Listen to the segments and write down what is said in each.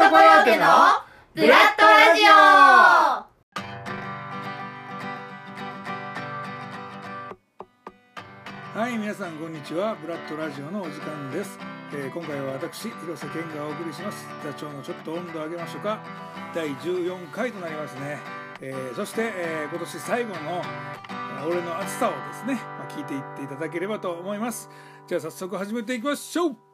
トコヨーテのブラッドラジオ。はい皆さんこんにちは。ブラッドラジオのお時間です、えー今回は私広瀬健がお送りします。座長のちょっと温度上げましょうか。第14回となりますね、えーそして、えー今年最後の俺の暑さをですね、まあ、聞いていっていただければと思います。じゃあ早速始めていきましょう。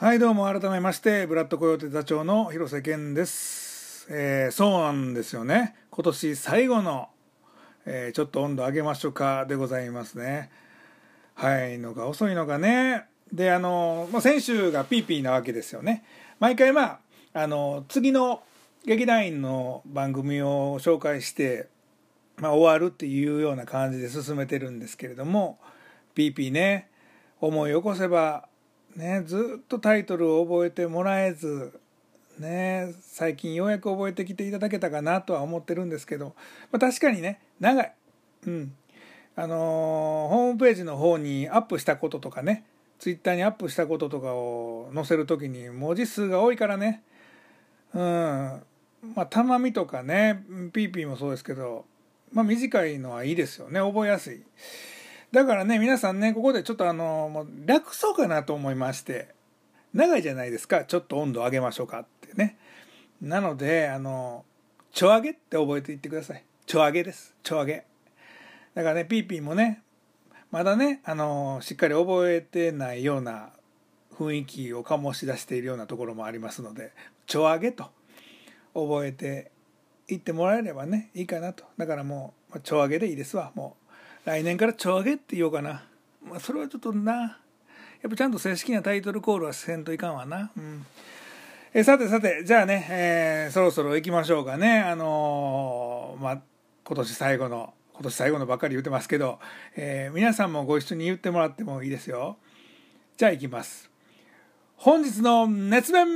はいどうも改めましてブラッドコヨーテ座長の広瀬健です、えーそうなんですよね。今年最後の、えーちょっと温度上げましょうかでございますね。早いのか遅いのかね。であの、まあ、先週がピーピーなわけですよね。毎回まああの次の劇団員の番組を紹介して、まあ、終わるっていうような感じで進めてるんですけれどもピーピーね思い起こせばねずっとタイトルを覚えてもらえずね最近ようやく覚えてきていただけたかなとは思ってるんですけど、まあ、確かにね長いうん。あのーホームページの方にアップしたこととかねツイッターにアップしたこととかを載せる時に文字数が多いからね。うん。まあたまみとかねピーピーもそうですけどまあ短いのはいいですよね。覚えやすい。だからね皆さんねここでちょっとあのもう略そうかなと思いまして長いじゃないですか。ちょっと温度上げましょうかってね。なのであのちょ上げって覚えていってください。ちょ上げです。ちょ上げだからねピーピーもねまだねあのしっかり覚えてないような雰囲気を醸し出しているようなところもありますのでちょ上げと覚えていってもらえればねいいかなと。だからもうちょ上げでいいですわ。もう来年からちょ上げって言おうかな、まあ、それはちょっとな。やっぱちゃんと正式なタイトルコールはせんといかんわな。うん。えさてさてじゃあね、えーそろそろ行きましょうかね。あのーまあ今年最後の今年最後のばっかり言ってますけど、えー皆さんもご一緒に言ってもらってもいいですよ。じゃあ行きます。本日の熱弁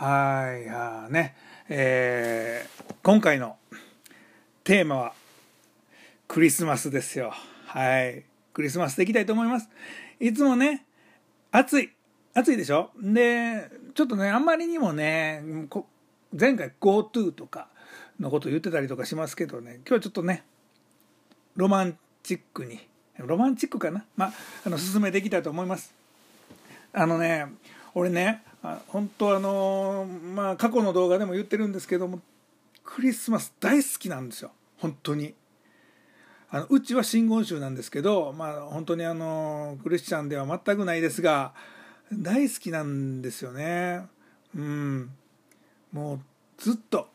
はいあね。えー今回のテーマはクリスマスですよ。はい。クリスマスでいきたいと思います。いつもね暑い。暑いでしょ？でちょっとねあんまりにもね前回 GoTo とかのこと言ってたりとかしますけどね今日はちょっとねロマンチックにロマンチックかな？まああの進めていきたいと思います。あのね俺ねあ本当あのまあ過去の動画でも言ってるんですけどもクリスマス大好きなんですよ。本当に。あのうちは真言宗なんですけどまあ本当にあのクリスチャンでは全くないですが大好きなんですよね。うん。もうずっと。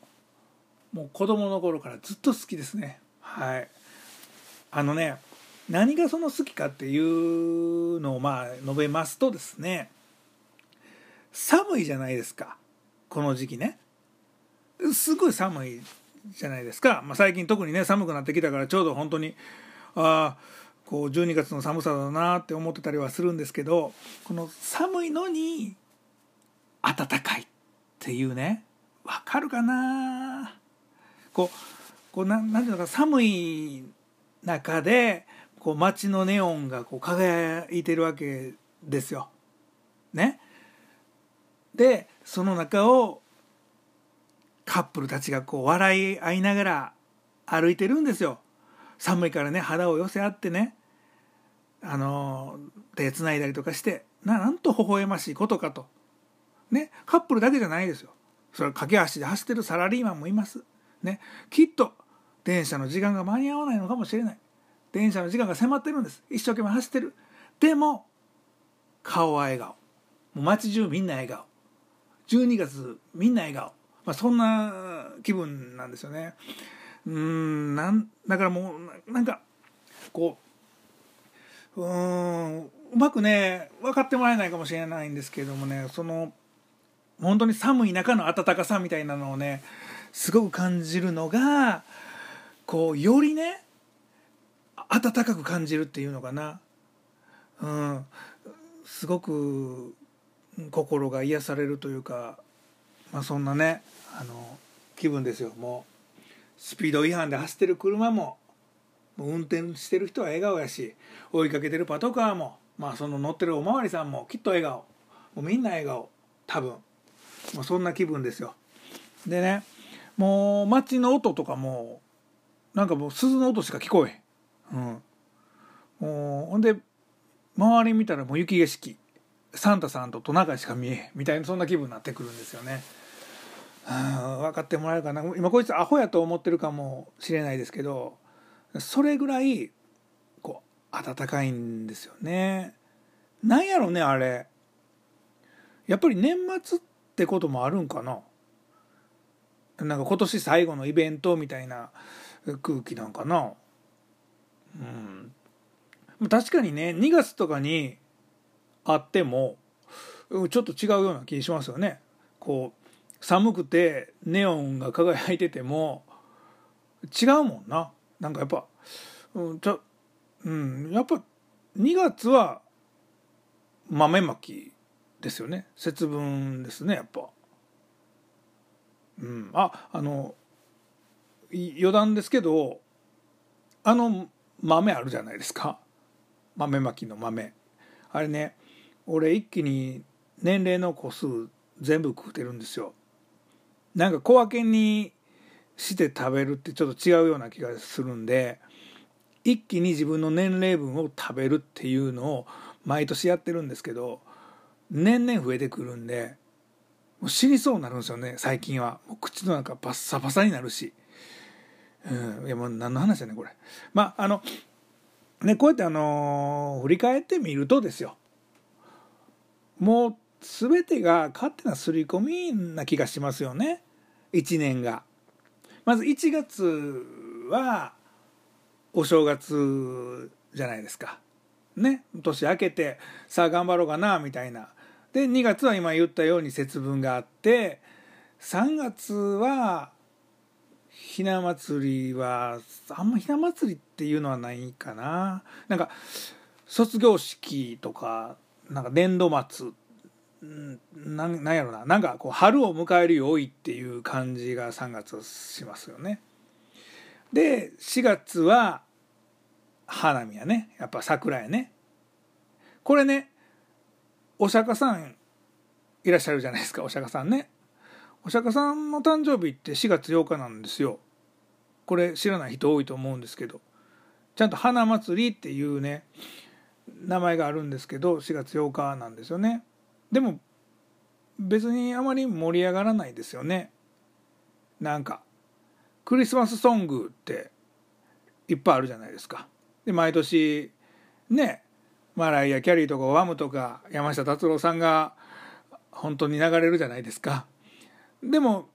もう子供の頃からずっと好きですね。はい。あのね何がその好きかっていうのをまあ述べますとですね寒いじゃないですか。この時期ね。すごい寒いじゃないですか、まあ、最近特にね寒くなってきたからちょうど本当にああこう12月の寒さだなって思ってたりはするんですけどこの寒いのに暖かいっていうね。わかるかな？こうこうななんていうのか寒い中でこう街のネオンがこう輝いてるわけですよ。ね？でその中をカップルたちがこう笑い合いながら歩いてるんですよ。寒いからね肌を寄せ合ってねあの手つないだりとかしてななんと微笑ましいことかと。ねカップルだけじゃないですよ。それは駆け足で走ってるサラリーマンもいます。ねきっと電車の時間が間に合わないのかもしれない。電車の時間が迫ってるんです。一生懸命走ってる。でも顔は笑顔。もう街中みんな笑顔。12月みんな笑顔。まあ、そんな気分なんですよね。うんなんだからもうなんかこううんうまくね分かってもらえないかもしれないんですけれどもねその本当に寒い中の暖かさみたいなのをねすごく感じるのがこうよりね暖かく感じるっていうのかな、うん、すごく心が癒されるというかまあ、そんなねあの気分ですよ。もうスピード違反で走ってる車も運転してる人は笑顔やし追いかけてるパトカーも、まあ、その乗ってるおまわりさんもきっと笑顔。もうみんな笑顔。多分。もうそんな気分ですよ。でねもう街の音とかもなんかもう鈴の音しか聞こえへん、うん、もうほんで周り見たらもう雪景色。サンタさんとトナカイしか見えへんみたいなそんな気分になってくるんですよね。分かってもらえるかな。今こいつアホやと思ってるかもしれないですけどそれぐらいこう温かいんですよね。なんやろねあれ。やっぱり年末ってこともあるんかな。なんか今年最後のイベントみたいな空気なんかな。うん。確かにね2月とかにあってもちょっと違うような気しますよね。こう寒くてネオンが輝いてても違うもんな。なんかやっぱうんちょうんやっぱ2月は豆まきですよね。節分ですねやっぱ。うんああの余談ですけどあの豆あるじゃないですか。豆まきの豆。あれね俺一気に年齢の個数全部食うてるんですよ。なんか小分けにして食べるってちょっと違うような気がするんで一気に自分の年齢分を食べるっていうのを毎年やってるんですけど年々増えてくるんでもう死にそうになるんですよね最近は。もう口の中パッサパサになるし、うん、いやもう何の話だねこれ。まああのねこうやってあのー、振り返ってみるとですよ。もう全てが勝手な刷り込みな気がしますよね1年が。まず1月はお正月じゃないですか。ね年明けてさあ頑張ろうかなみたいな。で2月は今言ったように節分があって3月はひな祭りはあんまひな祭りっていうのはないかな。なんか卒業式とかなんか年度末ななんやろななんかこう春を迎えるよいっていう感じが3月しますよね。で4月は花見やねやっぱ桜やね。これねお釈迦さんいらっしゃるじゃないですかお釈迦さんね。お釈迦さんの誕生日って4月8日なんですよ。これ知らない人多いと思うんですけどちゃんと花祭りっていうね名前があるんですけど4月8日なんですよね。でも別にあまり盛り上がらないですよね。なんかクリスマスソングっていっぱいあるじゃないですか。で毎年ねマライア・キャリーとかワムとか山下達郎さんが本当に流れるじゃないですか。でも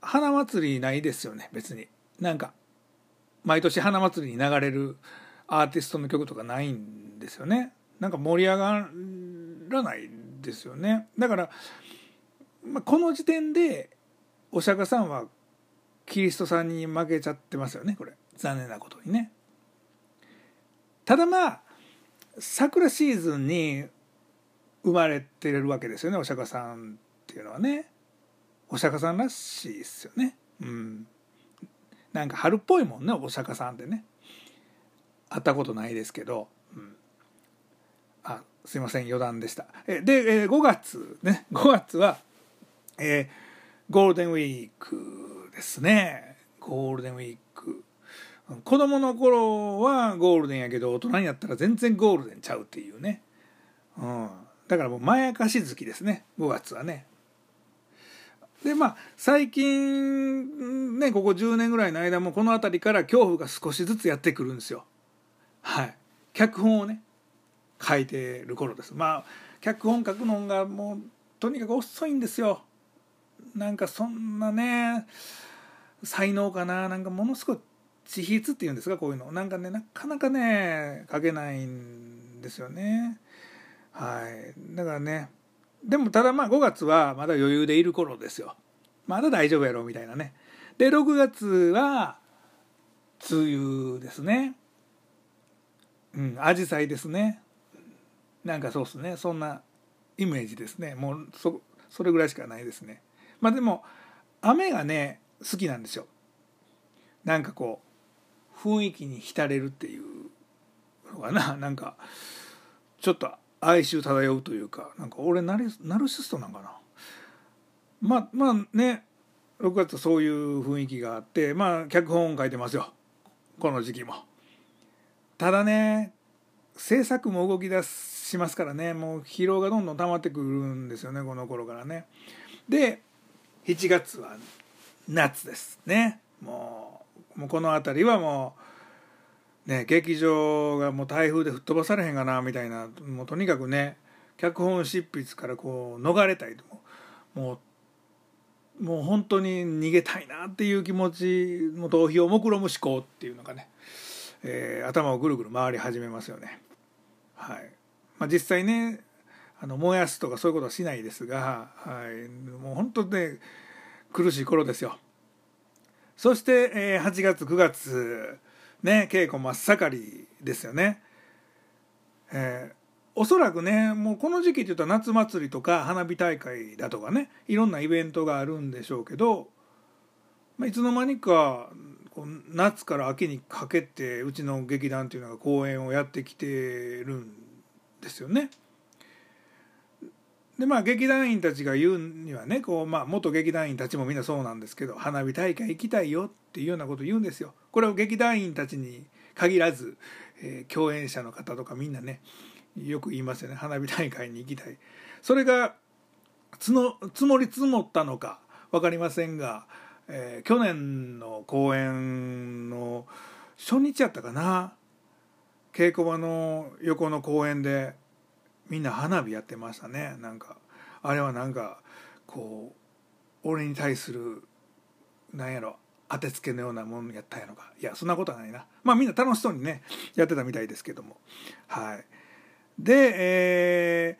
花祭りないですよね別に。なんか毎年花祭りに流れるアーティストの曲とかないんですよね。なんか盛り上がらないですよね。だから、まあ、この時点でお釈迦さんはキリストさんに負けちゃってますよねこれ。残念なことにね。ただまあ桜シーズンに生まれてるわけですよねお釈迦さんっていうのはね。お釈迦さんらしいですよね。うん。なんか春っぽいもんねお釈迦さんってね。会ったことないですけど、うん、あすいません余談でした。えで、え5月ね5月は、えー、ゴールデンウィークですね。ゴールデンウィーク。子供の頃はゴールデンやけど大人になったら全然ゴールデンちゃうっていうね、うん、だからもうまやかし好きですね5月はね。でまあ最近ねここ10年ぐらいの間もこの辺りから恐怖が少しずつやってくるんですよ。はい。脚本をね書いてる頃です。まあ脚本書くのがもうとにかく遅いんですよ。なんかそんなね才能かな。なんかものすごい自筆っていうんですかこういうの。なんかねなかなかね書けないんですよね。はい。だからねでもただまあ5月はまだ余裕でいる頃ですよ。まだ大丈夫やろみたいなね。で6月は梅雨ですね。うん紫陽花ですね。なんかそうっすね。そんなイメージですね。もうそそれぐらいしかないですね。まあでも雨がね好きなんですよ。なんかこう雰囲気に浸れるっていうのかな。なんかちょっと哀愁漂うというかなんか俺ナルナルシストなんかな。まあまあね6月そういう雰囲気があってまあ脚本書いてますよ。この時期も。ただね制作も動き出しますからねもう疲労がどんどん溜まってくるんですよねこの頃からね。で7月は夏ですね。もうこの辺りはもうね劇場がもう台風で吹っ飛ばされへんかなみたいなもうとにかくね脚本執筆からこう逃れたいともうもう本当に逃げたいなっていう気持ちも逃避を目論む思考っていうのがね、えー、頭をぐるぐる回り始めますよね。はいまあ、実際ねあの燃やすとかそういうことはしないですが、はい、もう本当ね苦しい頃ですよ。そして、えー、8月9月ね稽古真っ盛りですよね。えー、おそらくねもうこの時期って言ったら夏祭りとか花火大会だとかねいろんなイベントがあるんでしょうけど、まあ、いつの間にかこう夏から秋にかけてうちの劇団っていうのが公演をやってきてるんですよね。でまあ劇団員たちが言うにはねこう、まあ、元劇団員たちもみんなそうなんですけど花火大会行きたいよっていうようなこと言うんですよ。これを劇団員たちに限らず、えー、共演者の方とかみんなねよく言いますよね花火大会に行きたい。それがつの積もり積もったのか分かりませんが、えー、去年の公演の初日やったかな。稽古場の横の公園でみんな花火やってましたね。なんかあれはなんかこう俺に対するなんやろ当てつけのようなもんやったんやろか。いやそんなことはないな。まあみんな楽しそうにねやってたみたいですけども。はい。でえ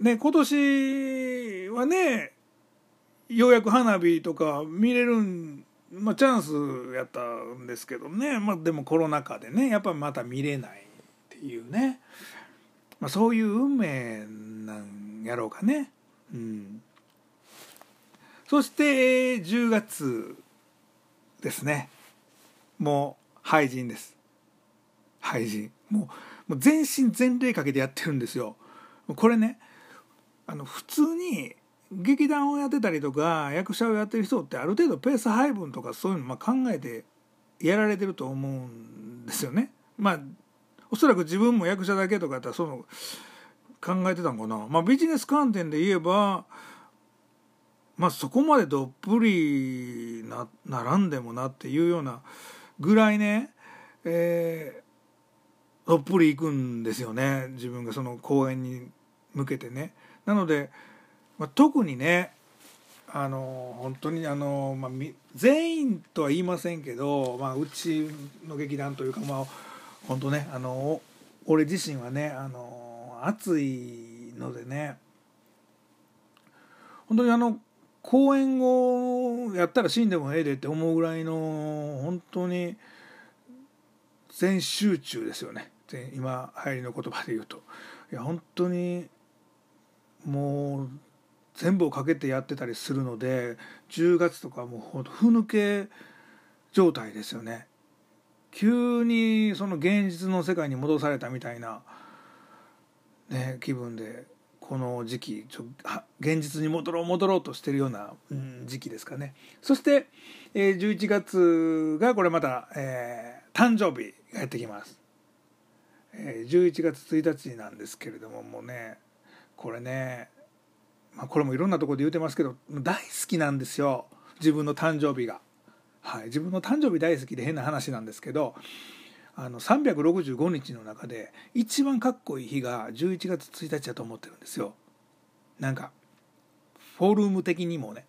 ー、ね今年はねようやく花火とか見れるんまあチャンスやったんですけどね。まあでもコロナ禍でねやっぱまた見れないっていうね。まあ、そういう運命なんやろうかね。うん、そして10月ですね。もう廃人です。廃人。もうもう全身全霊かけてやってるんですよ。これねあの普通に劇団をやってたりとか役者をやってる人ってある程度ペース配分とかそういうのま考えてやられてると思うんですよね。まあおそらく自分も役者だけとかやったらその考えてたんかな、まあ、ビジネス観点で言えば、まあ、そこまでどっぷりなならんでもなっていうようなぐらいね、えー、どっぷりいくんですよね自分がその公演に向けてね。なので、まあ、特にねあの本当にあの、まあ、全員とは言いませんけど、まあ、うちの劇団というかまあ本当ねあの俺自身はねあの暑いのでね本当にあの公演をやったら死んでもええでって思うぐらいの本当に全集中ですよね。今流行りの言葉で言うと。いや本当にもう全部をかけてやってたりするので10月とかもうほんとふぬけ状態ですよね。急にその現実の世界に戻されたみたいな、ね、気分でこの時期ちょ現実に戻ろう戻ろうとしてるような、うん、時期ですかね。そして、えー、11月がこれまた、えー、誕生日がやってきます、えー、11月1日なんですけれどももうねこれね、まあ、これもいろんなところで言うてますけど大好きなんですよ。自分の誕生日が。はい、自分の誕生日大好きで変な話なんですけどあの365日の中で一番かっこいい日が11月1日だと思ってるんですよ。なんかフォルム的にもね。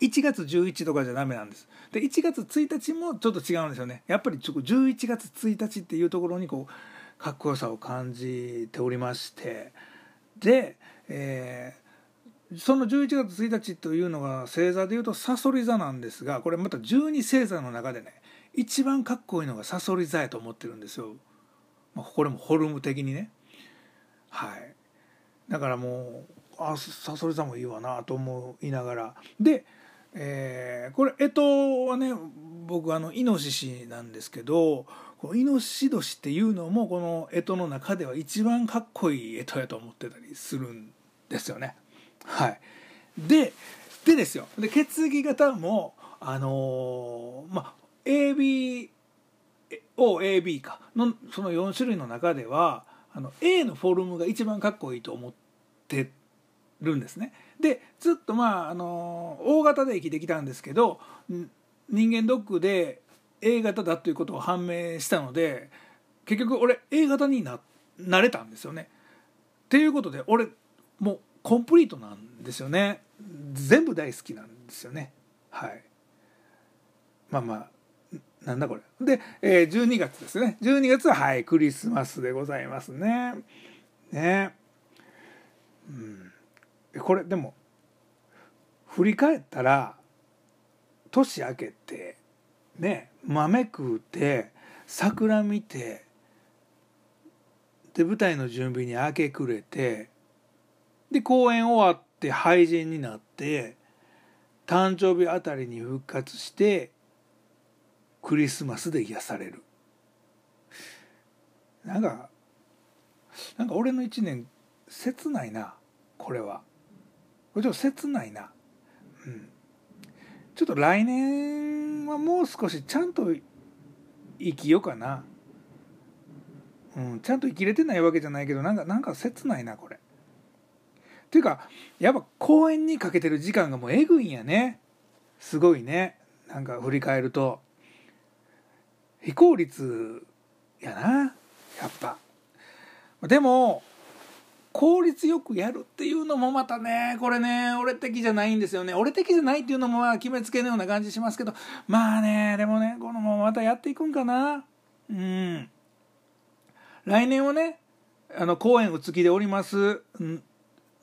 1月11とかじゃダメなんです。で1月1日もちょっと違うんですよね。やっぱりちょ11月1日っていうところにこうかっこよさを感じておりまして。で、えその11月1日というのが星座でいうとさそり座なんですがこれまた12星座の中でね一番かっこいいのがさそり座やと思ってるんですよ、まあ、これもフォルム的にね。はい。だからもうあサソリ座もいいわなと思いながら。で、えー、これ干支はね僕あのイノシシなんですけどこのイノシシ年っていうのもこの干支の中では一番かっこいい干支やと思ってたりするんですよね。はい、ででですよで血液型もあのー、まあ ABOAB かのその4種類の中ではあの A のフォルムが一番かっこいいと思ってるんですね。でずっとまああの大型で生きてきたんですけど人間ドックで A 型だということを判明したので結局俺 A 型にななれたんですよね。っていうことで俺もうコンプリートなんですよね。全部大好きなんですよね。はい。まあまあなんだこれ。で、えー、12月ですね。12月ははいクリスマスでございますね。ね。うん。これでも振り返ったら年明けてね豆食うて桜見てで舞台の準備に明け暮れてで公演終わって廃人になって誕生日あたりに復活してクリスマスで癒される。なんかなんか俺の一年切ないなこれは。これちょっと切ないな。うん。ちょっと来年はもう少しちゃんと生きようかな。うん。ちゃんと生きれてないわけじゃないけどなんかなんか切ないなこれ。ていうかやっぱ公演にかけてる時間がもうえぐいんやね。すごいね。なんか振り返ると。非効率やな。やっぱ。でも効率よくやるっていうのもまたねこれね俺的じゃないんですよね。俺的じゃないっていうのもまあ決めつけのような感じしますけど。まあねでもねこのまままたやっていくんかな。うん。来年はねあの公演うつきでおります。うん。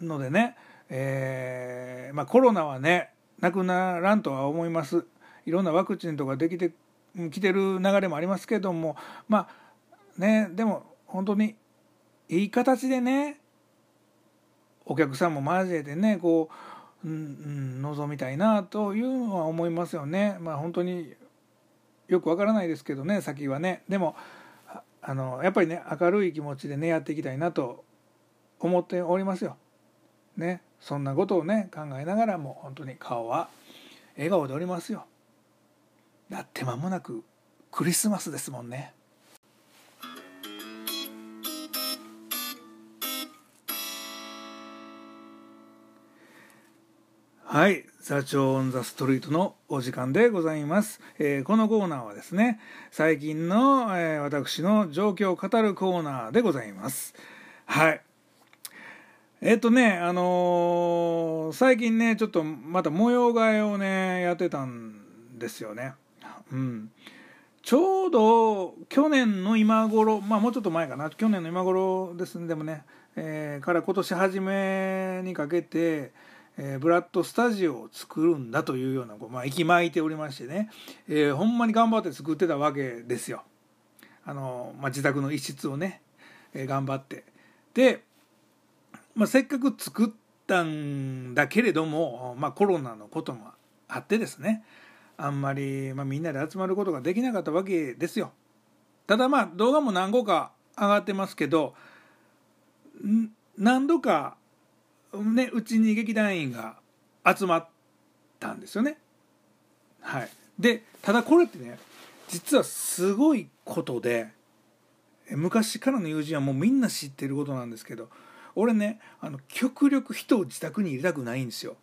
のでね、えーまあ、コロナはねなくならんとは思います。いろんなワクチンとかできてきてる流れもありますけどもまあねでも本当にいい形でねお客さんも交えてねこう、うん、望みたいなというのは思いますよね。まあ本当によくわからないですけどね先はね。でもあのやっぱりね明るい気持ちでねやっていきたいなと思っておりますよ。ねそんなことをね考えながらも本当に顔は笑顔でおりますよだって間もなくクリスマスですもんねはい、座長オンザストリートのお時間でございます。えー、このコーナーはですね、最近の、えー、私の状況を語るコーナーでございます。はい。えっとね、あのー、最近ね、ちょっとまた模様替えをね、やってたんですよね。うん。ちょうど去年の今頃、まあもうちょっと前かな、去年の今頃ですね、でもね、えー、から今年初めにかけて、えー、ブラッドスタジオを作るんだというような、まあ、息巻いておりましてね、えー、ほんまに頑張って作ってたわけですよ。あの、まあ、自宅の一室をね、え、頑張って。で、まあ、せっかく作ったんだけれども、まあ、コロナのこともあってですねあんまり、ま、みんなで集まることができなかったわけですよ。ただまあ動画も何個か上がってますけど何度かねうちに劇団員が集まったんですよね。はい、でただこれってね実はすごいことで昔からの友人はもうみんな知ってることなんですけど俺ねあの極力人を自宅に入れたくないんですよ。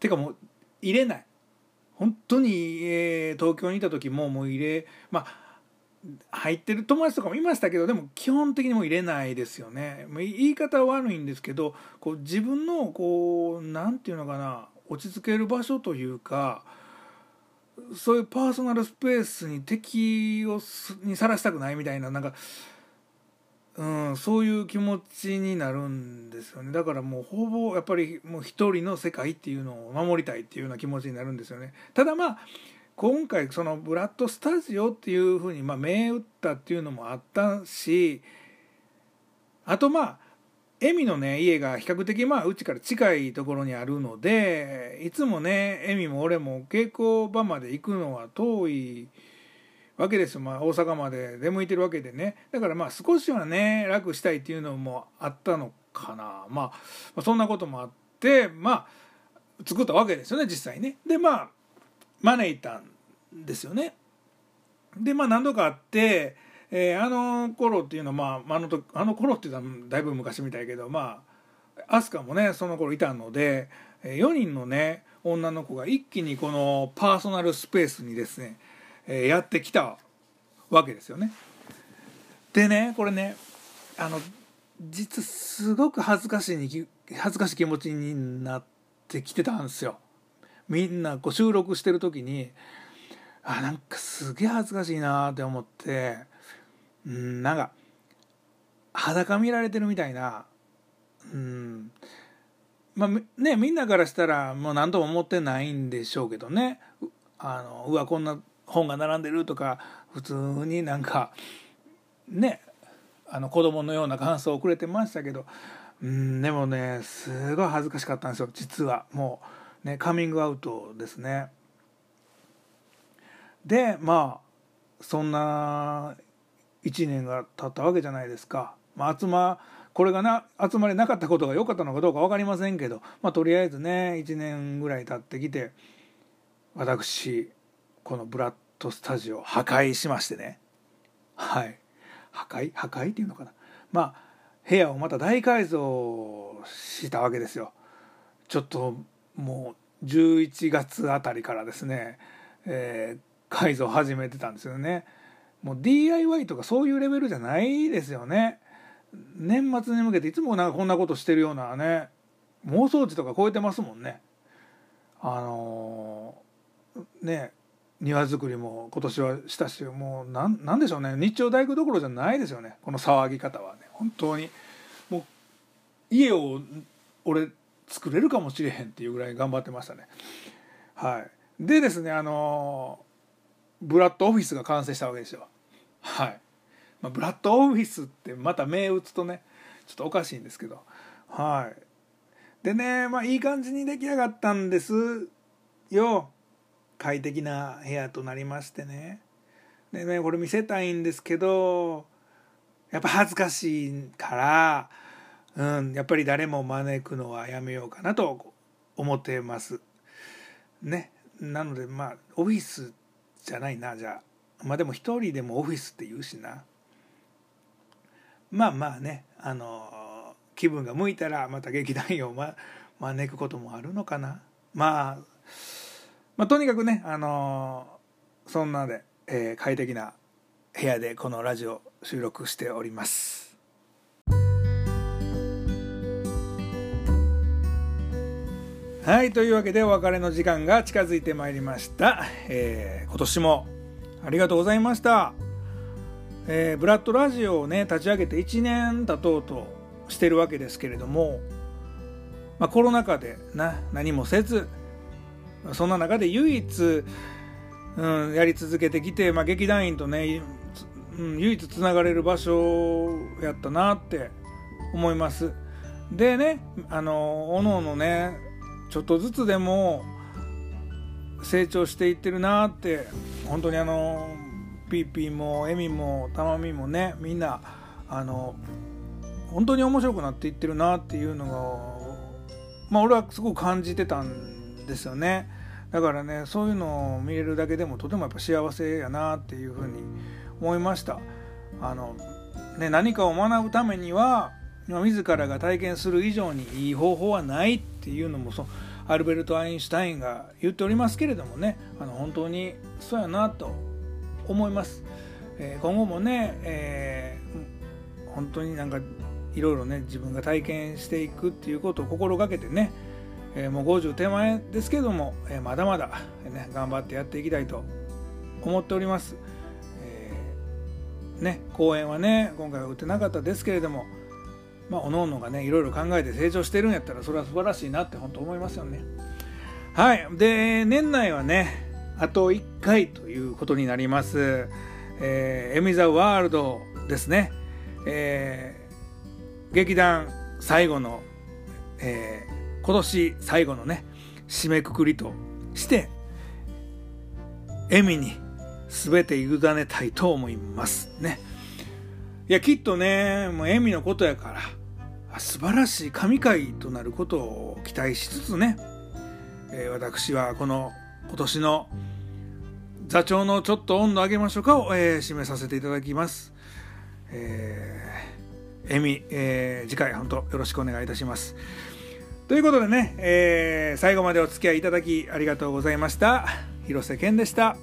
てかもう入れない。本当に、えー、東京にいた時ももう入れまあ入ってる友達とかもいましたけどでも基本的にも入れないですよね。言い方は悪いんですけどこう自分のこう何て言うのかな落ち着ける場所というかそういうパーソナルスペースに敵をにさらしたくないみたいななんかうん、そういう気持ちになるんですよね。だからもうほぼやっぱりもう一人の世界っていうのを守りたいっていうような気持ちになるんですよね。ただまあ今回そのブラッドスタジオっていうふうにまあ銘打ったっていうのもあったしあとまあエミのね家が比較的まあうちから近いところにあるのでいつもねエミも俺も稽古場まで行くのは遠いわけです、まあ、大阪まで出向いてるわけでね。だからまあ少しはね楽したいっていうのもあったのかな、まあ、そんなこともあってまあ作ったわけですよね実際ね。でまあ招いたんですよね。でまあ何度かあってえー、あの頃っていうのは、まあ、あのとあの頃っていうのはだいぶ昔みたいけどまあ飛鳥もねその頃いたので4人のね女の子が一気にこのパーソナルスペースにですね、やってきたわけですよね。でねこれねあの実すごく恥ずかしいに恥ずかしい気持ちになってきてたんですよ。みんなこう収録してる時にあなんかすげえ恥ずかしいなって思ってうんなんか裸見られてるみたいなうんまあねみんなからしたらもう何とも思ってないんでしょうけどねあのうわこんな本が並んでるとか普通になんかねあの子供のような感想をくれてましたけどうんでもねすごい恥ずかしかったんですよ実はもうねカミングアウトですねでまあそんな1年が経ったわけじゃないですか。まあ、集まこれがな集まれなかったことが良かったのかどうか分かりませんけど、まあ、とりあえずね1年ぐらい経ってきて私このブラッドスタジオ破壊しましてね。はい。破壊？破壊っていうのかな。まあ部屋をまた大改造したわけですよ。ちょっともう11月あたりからですね、えー、改造始めてたんですよね。もう DIY とかそういうレベルじゃないですよね。年末に向けていつもなんかこんなことしてるようなね妄想値とか超えてますもんね。あのー、ね庭作りも今年はしたしもうなんなんでしょうね。日曜大工どころじゃないですよね。この騒ぎ方はね。本当に。もう家を俺作れるかもしれへんっていうぐらい頑張ってましたね。はい。でですねあのブラッドオフィスが完成したわけですよ。はい、まあ、ブラッドオフィスってまた銘打つとねちょっとおかしいんですけど。はい。でねまあいい感じに出来上がったんですよ。快適な部屋となりましてね。でねこれ見せたいんですけどやっぱ恥ずかしいからうんやっぱり誰も招くのはやめようかなと思ってます。ねなのでまあオフィスじゃないなじゃあ。まあでも一人でもオフィスって言うしな。まあまあねあの気分が向いたらまた劇団員を、ま、招くこともあるのかな、まあ、まあとにかくねあのそんなで、えー、快適な部屋でこのラジオ収録しております。はいというわけでお別れの時間が近づいてまいりました、えー、今年もありがとうございました、えー、ブラッドラジオをね立ち上げて1年経とうとしてるわけですけれども、まあ、コロナ禍でな何もせずそんな中で唯一、うん、やり続けてきて、まあ、劇団員とね、うん、唯一つながれる場所やったなって思います。でねあのおのおのねちょっとずつでも成長していってるなって本当にあのピーピーもエミもタマミもねみんなあの本当に面白くなっていってるなっていうのがまあ俺はすごく感じてたんですよね。だからねそういうのを見れるだけでもとてもやっぱ幸せやなっていうふうに思いました。あの、ね、何かを学ぶためには自らが体験する以上にいい方法はないっていうのもそアルベルト・アインシュタインが言っておりますけれどもね。あの本当にそうやなと思います。えー、今後もね、えー、本当になんかいろいろね自分が体験していくっていうことを心がけてね、え、もう50手前ですけども、えまだまだ、ね、頑張ってやっていきたいと思っております。えね公演はね今回は打ってなかったですけれどもまあ、おのおのがねいろいろ考えて成長してるんやったらそれは素晴らしいなって本当思いますよね。はいで年内はねあと1回ということになります。えー、エミザワールドですね。えー、劇団最後の、えー、今年最後のね締めくくりとして笑みに全て委ねたいと思いますねいやきっとねもう笑みのことやから素晴らしい神回となることを期待しつつね、えー、私はこの今年の座長のちょっと温度上げましょうかを、えー、締めさせていただきます。えー、エミ、えー、次回本当よろしくお願いいたします。ということでね、えー、最後までお付き合いいただきありがとうございました。広瀬健でした。